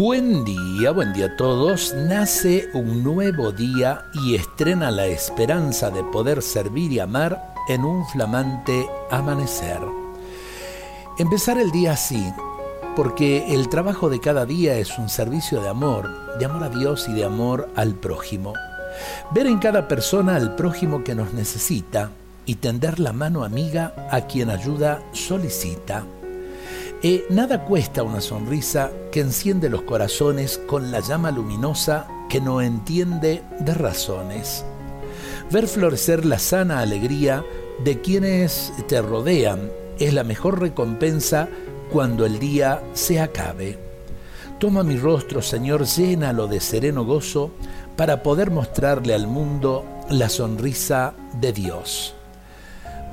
Buen día, buen día a todos. Nace un nuevo día y estrena la esperanza de poder servir y amar en un flamante amanecer. Empezar el día así, porque el trabajo de cada día es un servicio de amor, de amor a Dios y de amor al prójimo. Ver en cada persona al prójimo que nos necesita y tender la mano amiga a quien ayuda solicita. Eh, nada cuesta una sonrisa que enciende los corazones con la llama luminosa que no entiende de razones. Ver florecer la sana alegría de quienes te rodean es la mejor recompensa cuando el día se acabe. Toma mi rostro, Señor, llénalo de sereno gozo para poder mostrarle al mundo la sonrisa de Dios.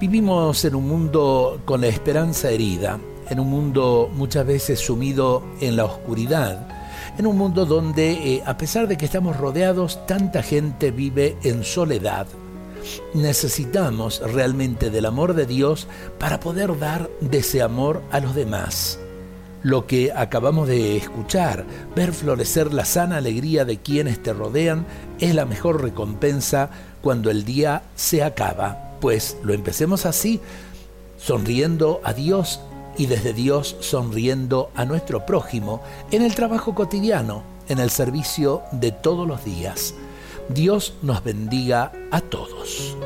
Vivimos en un mundo con la esperanza herida, en un mundo muchas veces sumido en la oscuridad, en un mundo donde, eh, a pesar de que estamos rodeados, tanta gente vive en soledad. Necesitamos realmente del amor de Dios para poder dar de ese amor a los demás. Lo que acabamos de escuchar, ver florecer la sana alegría de quienes te rodean, es la mejor recompensa cuando el día se acaba. Pues lo empecemos así, sonriendo a Dios y desde Dios sonriendo a nuestro prójimo en el trabajo cotidiano, en el servicio de todos los días. Dios nos bendiga a todos.